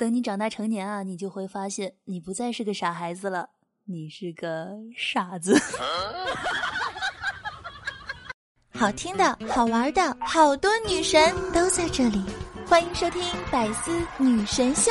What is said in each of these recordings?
等你长大成年啊，你就会发现你不再是个傻孩子了，你是个傻子。好听的、好玩的，好多女神都在这里，欢迎收听《百思女神秀》。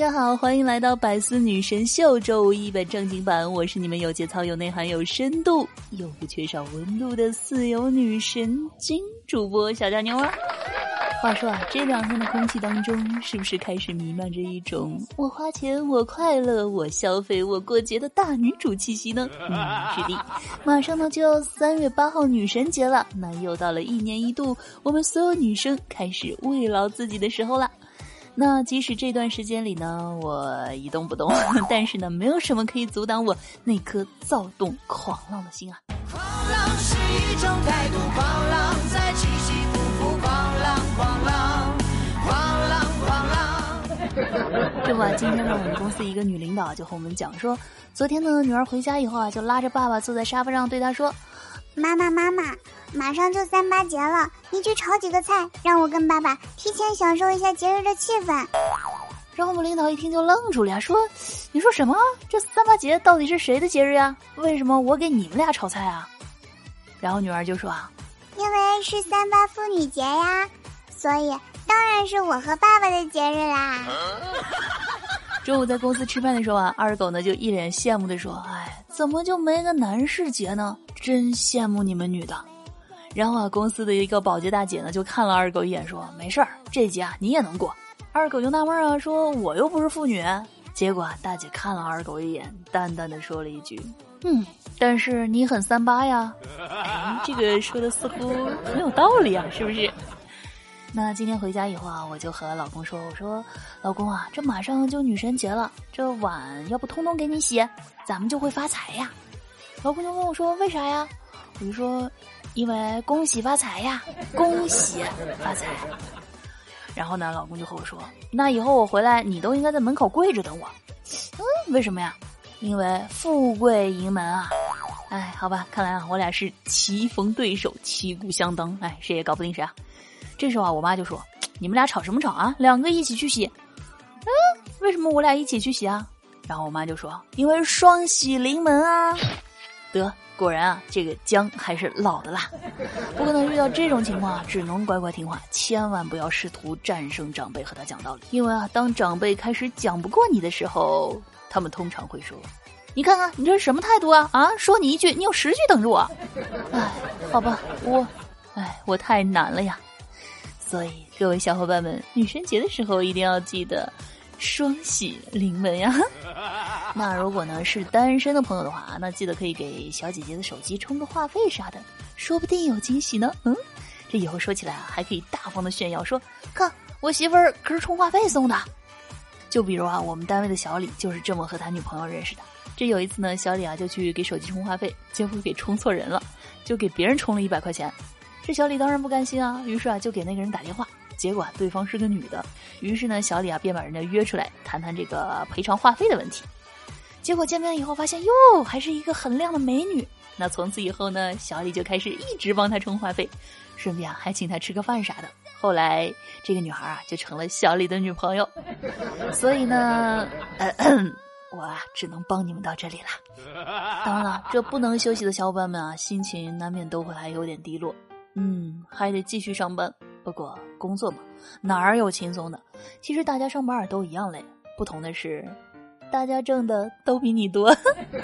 家好，欢迎来到百思女神秀周五一本正经版。我是你们有节操、有内涵、有深度又不缺少温度的自由女神经主播小佳妞啊。话说啊，这两天的空气当中，是不是开始弥漫着一种我花钱、我快乐、我消费、我过节的大女主气息呢？嗯，是的，马上呢就要三月八号女神节了，那又到了一年一度我们所有女生开始慰劳自己的时候了。那即使这段时间里呢，我一动不动，但是呢，没有什么可以阻挡我那颗躁动狂浪的心啊！狂浪是一种态度，狂浪在起起伏伏，狂浪狂浪狂浪狂浪。这不啊，今天呢，我们公司一个女领导就和我们讲说，昨天呢，女儿回家以后啊，就拉着爸爸坐在沙发上，对他说：“妈妈妈妈。”马上就三八节了，你去炒几个菜，让我跟爸爸提前享受一下节日的气氛。然后我们领导一听就愣住了呀，说：“你说什么？这三八节到底是谁的节日呀？为什么我给你们俩炒菜啊？”然后女儿就说：“啊，因为是三八妇女节呀，所以当然是我和爸爸的节日啦。”中午在公司吃饭的时候啊，二狗呢就一脸羡慕的说：“哎，怎么就没个男士节呢？真羡慕你们女的。”然后啊，公司的一个保洁大姐呢，就看了二狗一眼，说：“没事儿，这节啊你也能过。”二狗就纳闷啊，说：“我又不是妇女。”结果大姐看了二狗一眼，淡淡的说了一句：“嗯，但是你很三八呀。”哎，这个说的似乎很有道理啊，是不是？那今天回家以后啊，我就和老公说：“我说，老公啊，这马上就女神节了，这碗要不通通给你洗，咱们就会发财呀。”老公就问我说：“为啥呀？”我就说。因为恭喜发财呀，恭喜发财。然后呢，老公就和我说：“那以后我回来，你都应该在门口跪着等我。”嗯，为什么呀？因为富贵迎门啊！哎，好吧，看来啊，我俩是棋逢对手，旗鼓相当，哎，谁也搞不定谁啊。这时候啊，我妈就说：“你们俩吵什么吵啊？两个一起去洗。”嗯，为什么我俩一起去洗啊？然后我妈就说：“因为双喜临门啊！”得。果然啊，这个姜还是老的辣。不过呢，遇到这种情况啊，只能乖乖听话，千万不要试图战胜长辈和他讲道理。因为啊，当长辈开始讲不过你的时候，他们通常会说：“你看看你这是什么态度啊？啊，说你一句，你有十句等着我。” 哎，好吧，我，哎，我太难了呀。所以各位小伙伴们，女神节的时候一定要记得。双喜临门呀！那如果呢是单身的朋友的话，那记得可以给小姐姐的手机充个话费啥的，说不定有惊喜呢。嗯，这以后说起来啊，还可以大方的炫耀说：“看我媳妇儿可是充话费送的。”就比如啊，我们单位的小李就是这么和他女朋友认识的。这有一次呢，小李啊就去给手机充话费，结果给充错人了，就给别人充了一百块钱。这小李当然不甘心啊，于是啊就给那个人打电话。结果对方是个女的，于是呢，小李啊便把人家约出来谈谈这个赔偿话费的问题。结果见面以后发现哟，还是一个很靓的美女。那从此以后呢，小李就开始一直帮她充话费，顺便啊还请她吃个饭啥的。后来这个女孩啊就成了小李的女朋友。所以呢，我啊只能帮你们到这里了。当然了，这不能休息的小伙伴们啊，心情难免都会还有点低落。嗯，还得继续上班。不过工作嘛，哪儿有轻松的？其实大家上班儿都一样累，不同的是，大家挣的都比你多，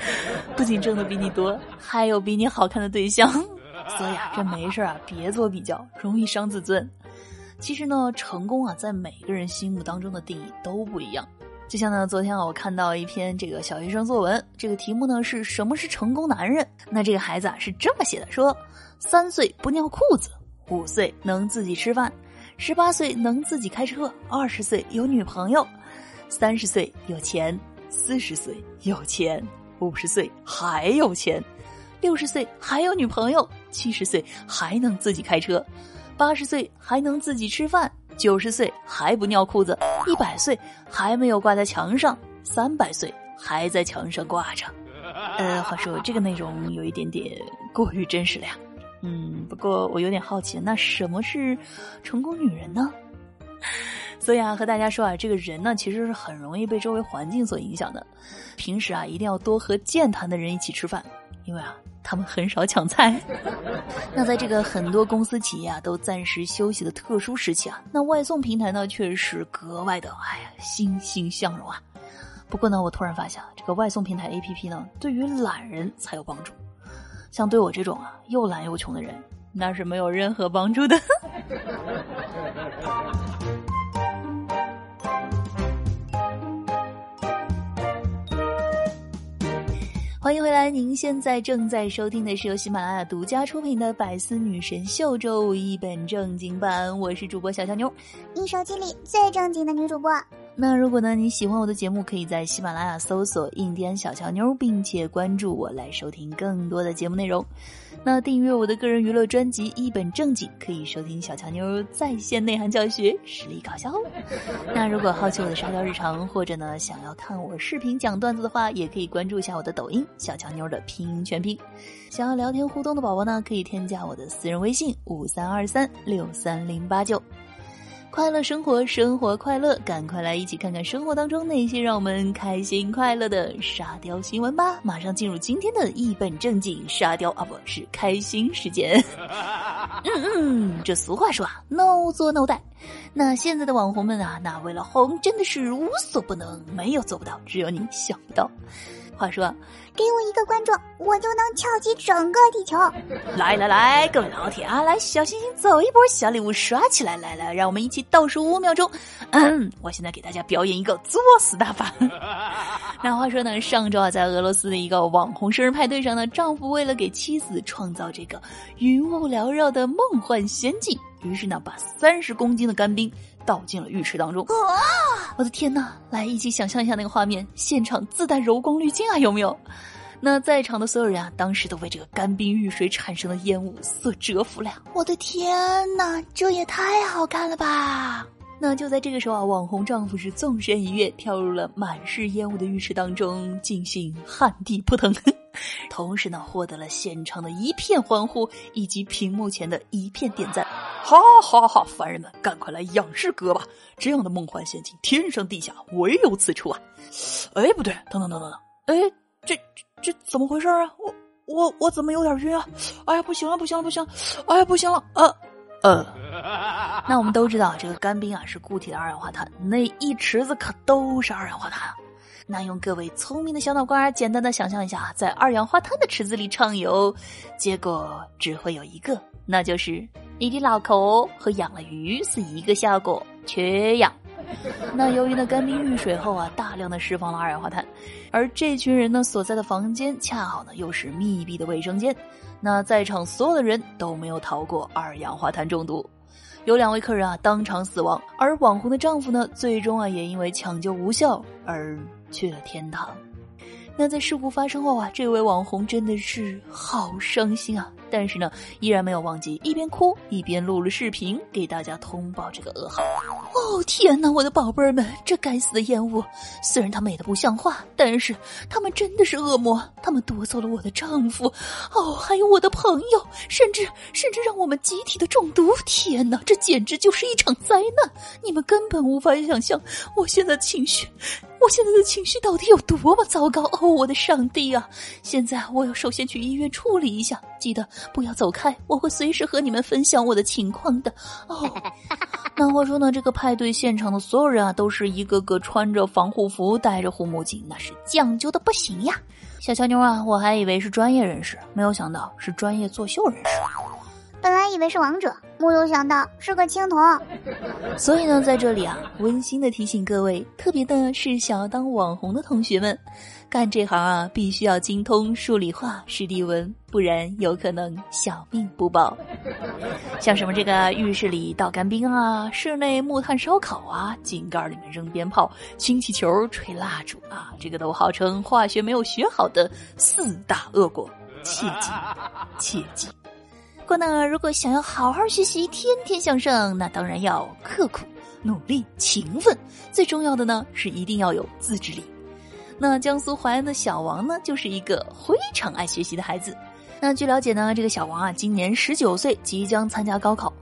不仅挣的比你多，还有比你好看的对象。所以啊，这没事啊，别做比较，容易伤自尊。其实呢，成功啊，在每个人心目当中的定义都不一样。就像呢，昨天啊，我看到一篇这个小学生作文，这个题目呢是什么是成功男人？那这个孩子啊是这么写的：说三岁不尿裤子。五岁能自己吃饭，十八岁能自己开车，二十岁有女朋友，三十岁有钱，四十岁有钱，五十岁还有钱，六十岁还有女朋友，七十岁还能自己开车，八十岁还能自己吃饭，九十岁还不尿裤子，一百岁还没有挂在墙上，三百岁还在墙上挂着。呃，话说这个内容有一点点过于真实了呀。嗯，不过我有点好奇，那什么是成功女人呢？所以啊，和大家说啊，这个人呢，其实是很容易被周围环境所影响的。平时啊，一定要多和健谈的人一起吃饭，因为啊，他们很少抢菜。那在这个很多公司企业啊都暂时休息的特殊时期啊，那外送平台呢，却是格外的哎呀欣欣向荣啊。不过呢，我突然发现啊，这个外送平台 APP 呢，对于懒人才有帮助。像对我这种啊又懒又穷的人，那是没有任何帮助的。欢迎回来！您现在正在收听的是由喜马拉雅独家出品的《百思女神秀周五一本正经版》，我是主播小小妞，你手机里最正经的女主播。那如果呢你喜欢我的节目，可以在喜马拉雅搜索“印第安小乔妞”，并且关注我来收听更多的节目内容。那订阅我的个人娱乐专辑《一本正经》，可以收听小乔妞在线内涵教学，实力搞笑。那如果好奇我的沙雕日常，或者呢想要看我视频讲段子的话，也可以关注一下我的抖音小乔妞的拼音全拼。想要聊天互动的宝宝呢，可以添加我的私人微信五三二三六三零八九。快乐生活，生活快乐，赶快来一起看看生活当中那些让我们开心快乐的沙雕新闻吧！马上进入今天的一本正经沙雕啊，不是开心时间。嗯嗯，这俗话说啊，no 作 no 带。那现在的网红们啊，那为了红真的是无所不能，没有做不到，只有你想不到。话说，给我一个关注，我就能撬起整个地球。来来来，各位老铁啊，来小心心走一波，小礼物刷起来！来来，让我们一起倒数五秒钟。嗯，我现在给大家表演一个作死大法。那话说呢，上周啊，在俄罗斯的一个网红生日派对上呢，丈夫为了给妻子创造这个云雾缭绕的梦幻仙境，于是呢，把三十公斤的干冰。倒进了浴池当中，我的天哪！来一起想象一下那个画面，现场自带柔光滤镜啊，有没有？那在场的所有人啊，当时都被这个干冰遇水产生的烟雾所折服了。我的天哪，这也太好看了吧！那就在这个时候啊，网红丈夫是纵身一跃，跳入了满是烟雾的浴池当中，进行旱地扑腾，同时呢，获得了现场的一片欢呼，以及屏幕前的一片点赞。哈哈哈！凡人们，赶快来仰视哥吧！这样的梦幻仙境，天上地下唯有此处啊！哎，不对，等等等等等，哎，这这怎么回事啊？我我我怎么有点晕啊？哎呀，不行了，不行了，不行！哎呀，不行了！呃呃，那我们都知道，这个干冰啊是固体的二氧化碳，那一池子可都是二氧化碳。那用各位聪明的小脑瓜简单的想象一下，在二氧化碳的池子里畅游，结果只会有一个，那就是。你的脑壳和养了鱼是一个效果，缺氧。那由于呢干冰遇水后啊，大量的释放了二氧化碳，而这群人呢所在的房间恰好呢又是密闭的卫生间，那在场所有的人都没有逃过二氧化碳中毒，有两位客人啊当场死亡，而网红的丈夫呢最终啊也因为抢救无效而去了天堂。那在事故发生后啊，这位网红真的是好伤心啊。但是呢，依然没有忘记一边哭一边录了视频给大家通报这个噩耗。哦天哪，我的宝贝儿们，这该死的烟雾，虽然它美的不像话，但是他们真的是恶魔，他们夺走了我的丈夫，哦，还有我的朋友，甚至甚至让我们集体的中毒。天哪，这简直就是一场灾难！你们根本无法想象我现在情绪。我现在的情绪到底有多么糟糕哦！我的上帝啊！现在我要首先去医院处理一下，记得不要走开，我会随时和你们分享我的情况的哦。那话说呢，这个派对现场的所有人啊，都是一个个穿着防护服、戴着护目镜，那是讲究的不行呀。小乔妞啊，我还以为是专业人士，没有想到是专业作秀人士。本来以为是王者，没有想到是个青铜。所以呢，在这里啊，温馨的提醒各位，特别的是想要当网红的同学们，干这行啊，必须要精通数理化、史地文，不然有可能小命不保。像什么这个浴室里倒干冰啊，室内木炭烧烤啊，井盖里面扔鞭炮、氢气球、吹蜡烛啊，这个都号称化学没有学好的四大恶果。切记，切记。不过呢，如果想要好好学习，天天向上，那当然要刻苦、努力、勤奋。最重要的呢，是一定要有自制力。那江苏淮安的小王呢，就是一个非常爱学习的孩子。那据了解呢，这个小王啊，今年十九岁，即将参加高考。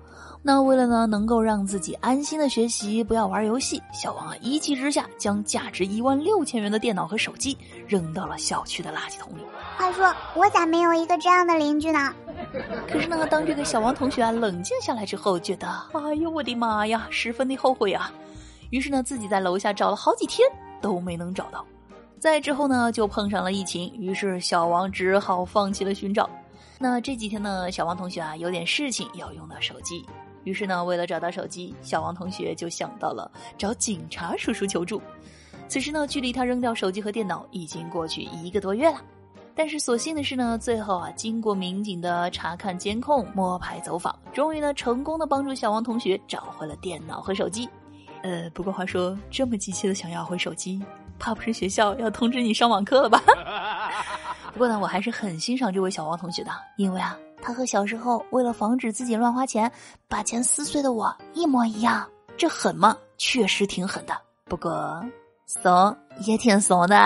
那为了呢，能够让自己安心的学习，不要玩游戏，小王啊一气之下将价值一万六千元的电脑和手机扔到了小区的垃圾桶里。话说，我咋没有一个这样的邻居呢？可是呢，当这个小王同学啊冷静下来之后，觉得，哎呦我的妈呀，十分的后悔啊。于是呢，自己在楼下找了好几天都没能找到。再之后呢，就碰上了疫情，于是小王只好放弃了寻找。那这几天呢，小王同学啊有点事情要用到手机。于是呢，为了找到手机，小王同学就想到了找警察叔叔求助。此时呢，距离他扔掉手机和电脑已经过去一个多月了。但是所幸的是呢，最后啊，经过民警的查看监控、摸排走访，终于呢，成功的帮助小王同学找回了电脑和手机。呃，不过话说，这么急切的想要回手机，怕不是学校要通知你上网课了吧？不过呢，我还是很欣赏这位小王同学的，因为啊。他和小时候为了防止自己乱花钱，把钱撕碎的我一模一样。这狠吗？确实挺狠的。不过怂也挺怂的。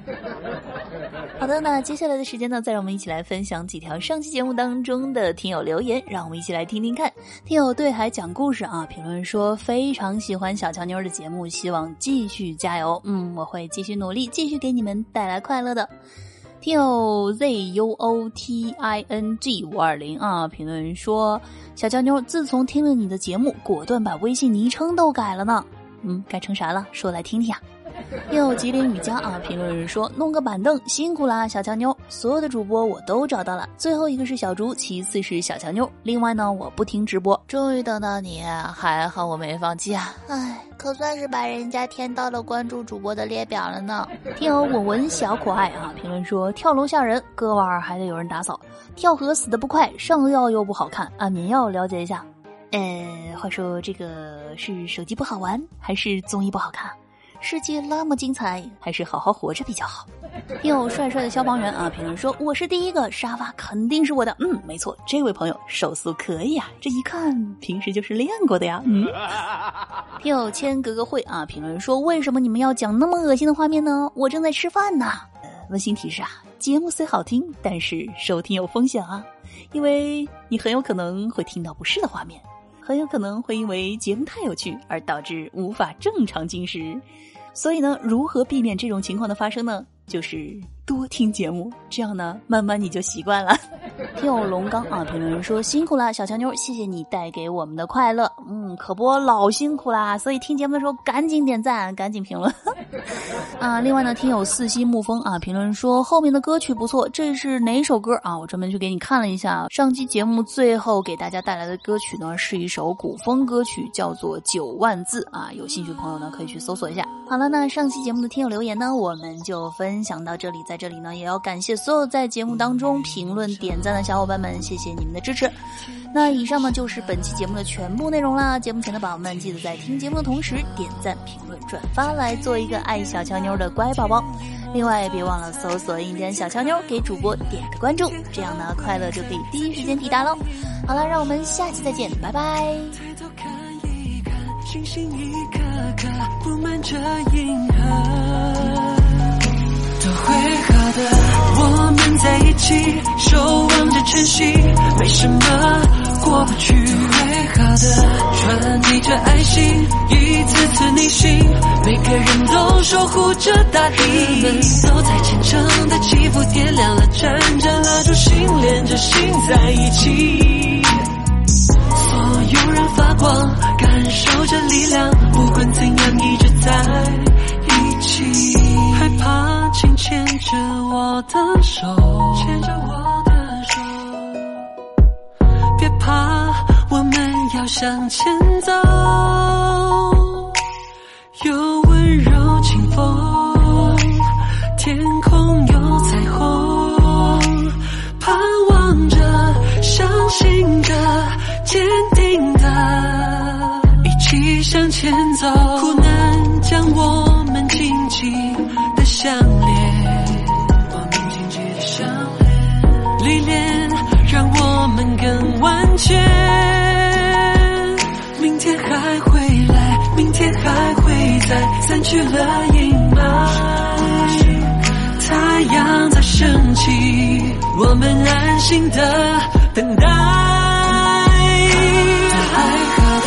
好的，那接下来的时间呢，再让我们一起来分享几条上期节目当中的听友留言，让我们一起来听听看。听友对海讲故事啊，评论说非常喜欢小乔妞的节目，希望继续加油。嗯，我会继续努力，继续给你们带来快乐的。听友 z u o t i n g 五二零啊，评论说小乔妞自从听了你的节目，果断把微信昵称都改了呢。嗯，改成啥了？说来听听啊。又吉林雨佳啊，评论人说弄个板凳辛苦啦，小乔妞。所有的主播我都找到了，最后一个是小猪，其次是小乔妞。另外呢，我不听直播，终于等到你，还好我没放弃啊。唉，可算是把人家添到了关注主播的列表了呢。听友文文小可爱啊，评论说跳楼吓人，割腕还得有人打扫，跳河死的不快，上药又不好看，安眠药了解一下。呃，话说这个是手机不好玩，还是综艺不好看？世界那么精彩，还是好好活着比较好。有帅帅的消防员啊，评论说我是第一个，沙发肯定是我的。嗯，没错，这位朋友手速可以啊，这一看平时就是练过的呀。嗯，有千格格会啊，评论说为什么你们要讲那么恶心的画面呢？我正在吃饭呢。呃，温馨提示啊，节目虽好听，但是收听有风险啊，因为你很有可能会听到不适的画面。很有可能会因为节目太有趣而导致无法正常进食，所以呢，如何避免这种情况的发生呢？就是多听节目，这样呢，慢慢你就习惯了。听友龙刚啊，评论人说辛苦了，小强妞，谢谢你带给我们的快乐。嗯，可不老辛苦啦，所以听节目的时候赶紧点赞，赶紧评论。啊，另外呢，听友四溪沐风啊，评论说后面的歌曲不错，这是哪首歌啊？我专门去给你看了一下，上期节目最后给大家带来的歌曲呢，是一首古风歌曲，叫做《九万字》啊。有兴趣朋友呢，可以去搜索一下。好了，那上期节目的听友留言呢，我们就分享到这里，在这里呢，也要感谢所有在节目当中评论点赞的小伙伴们，谢谢你们的支持。那以上呢就是本期节目的全部内容啦。节目前的宝宝们，记得在听节目的同时点赞、评论、转发，来做一个爱小乔妞的乖宝宝。另外，别忘了搜索“一点小乔妞”，给主播点个关注，这样呢，快乐就可以第一时间抵达喽。好了，让我们下期再见，拜拜。星星一颗颗布满着银河。会好的，我们在一起守望着晨曦，没什么过不去。会好的，传递着爱心，一次次逆行，每个人都守护着大地。都在虔诚的祈福，点亮了盏盏蜡烛，心连着心在一起。所有人发光，感受着力量，不管怎样，一直在。害怕，请牵着我的手，牵着我的手。别怕，我们要向前走。有温柔清风，天空有彩虹。盼望着，相信着，坚定的，一起向前走。相连，我们紧紧的相连。历练让我们更完全。明天还会来，明天还会在，散去了阴霾。太阳在升起，我们安心的等待。还好的，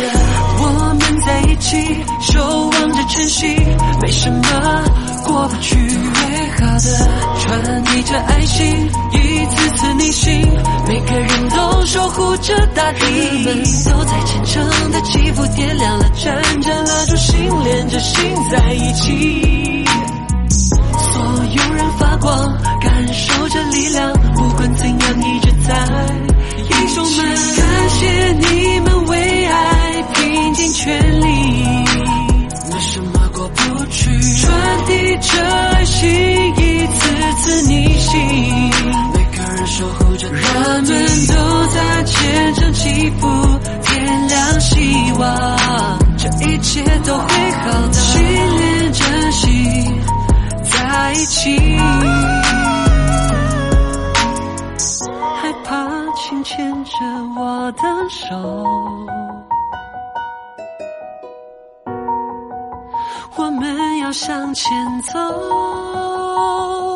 我们在一起，守望着晨曦，没什么过不去。美好的，传递着爱心，一次次逆行，每个人都守护着大地。我们都在虔诚的祈福，点亮了盏盏蜡烛，心连着心在一起。所有人发光，感受着力量，不管怎样一直在。英雄们，感谢你们为爱拼尽全力，去。传递着爱心，一次次逆行，每个人守护着人们都在虔诚祈福，点亮希望，这一切都会好的。心连着心。在一起，害怕请牵着我的手，向前走。